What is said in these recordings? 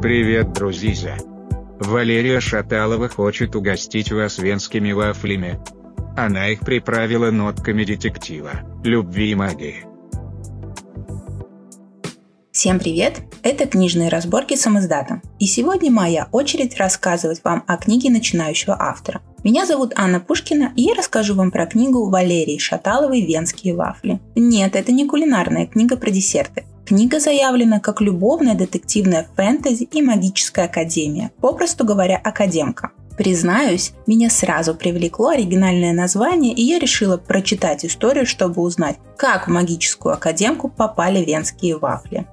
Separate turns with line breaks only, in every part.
Привет, друзья! Валерия Шаталова хочет угостить вас венскими вафлями. Она их приправила нотками детектива, любви и магии.
Всем привет! Это книжные разборки самоздата. И сегодня моя очередь рассказывать вам о книге начинающего автора. Меня зовут Анна Пушкина, и я расскажу вам про книгу Валерии Шаталовой «Венские вафли». Нет, это не кулинарная книга про десерты. Книга заявлена как любовная детективная фэнтези и магическая академия, попросту говоря, академка. Признаюсь, меня сразу привлекло оригинальное название, и я решила прочитать историю, чтобы узнать, как в магическую академку попали венские вафли.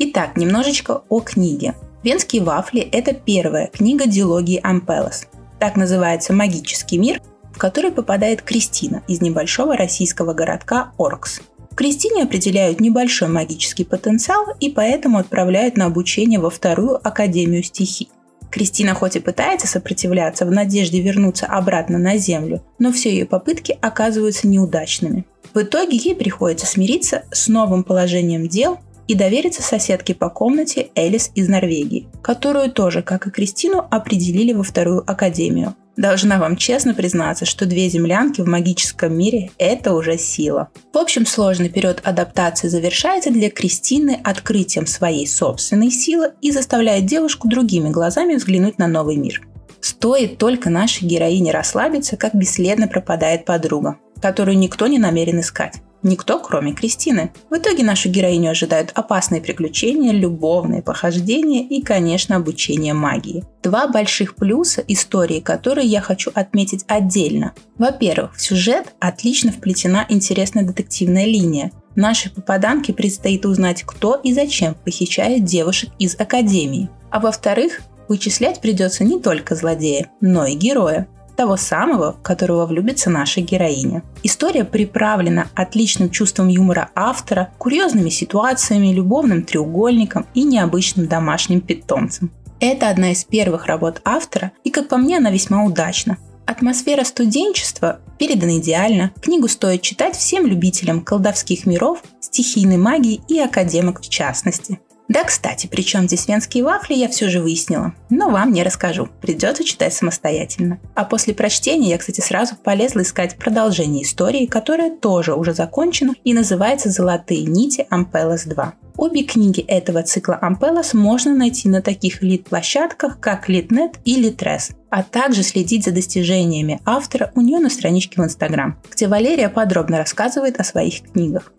Итак, немножечко о книге. «Венские вафли» – это первая книга дилогии Ампелос. Так называется магический мир, в который попадает Кристина из небольшого российского городка Оркс. Кристине определяют небольшой магический потенциал и поэтому отправляют на обучение во вторую Академию стихий. Кристина хоть и пытается сопротивляться в надежде вернуться обратно на Землю, но все ее попытки оказываются неудачными. В итоге ей приходится смириться с новым положением дел и довериться соседке по комнате Элис из Норвегии, которую тоже, как и Кристину, определили во вторую академию. Должна вам честно признаться, что две землянки в магическом мире – это уже сила. В общем, сложный период адаптации завершается для Кристины открытием своей собственной силы и заставляет девушку другими глазами взглянуть на новый мир. Стоит только нашей героине расслабиться, как бесследно пропадает подруга, которую никто не намерен искать. Никто, кроме Кристины. В итоге нашу героиню ожидают опасные приключения, любовные похождения и, конечно, обучение магии. Два больших плюса истории, которые я хочу отметить отдельно. Во-первых, в сюжет отлично вплетена интересная детективная линия. Нашей попаданке предстоит узнать, кто и зачем похищает девушек из академии. А во-вторых, вычислять придется не только злодея, но и героя того самого, в которого влюбится наша героиня. История приправлена отличным чувством юмора автора, курьезными ситуациями, любовным треугольником и необычным домашним питомцем. Это одна из первых работ автора, и, как по мне, она весьма удачна. Атмосфера студенчества передана идеально. Книгу стоит читать всем любителям колдовских миров, стихийной магии и академок в частности. Да, кстати, причем здесь венские вафли я все же выяснила, но вам не расскажу, придется читать самостоятельно. А после прочтения я, кстати, сразу полезла искать продолжение истории, которая тоже уже закончена и называется «Золотые нити Ампелос 2». Обе книги этого цикла Ампелос можно найти на таких лид-площадках, как Литнет и Литрес, а также следить за достижениями автора у нее на страничке в Инстаграм, где Валерия подробно рассказывает о своих книгах.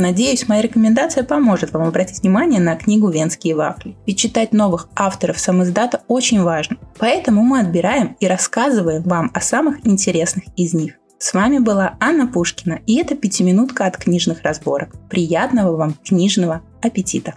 Надеюсь, моя рекомендация поможет вам обратить внимание на книгу «Венские вафли». Ведь читать новых авторов самоиздата очень важно. Поэтому мы отбираем и рассказываем вам о самых интересных из них. С вами была Анна Пушкина, и это пятиминутка от книжных разборок. Приятного вам книжного аппетита!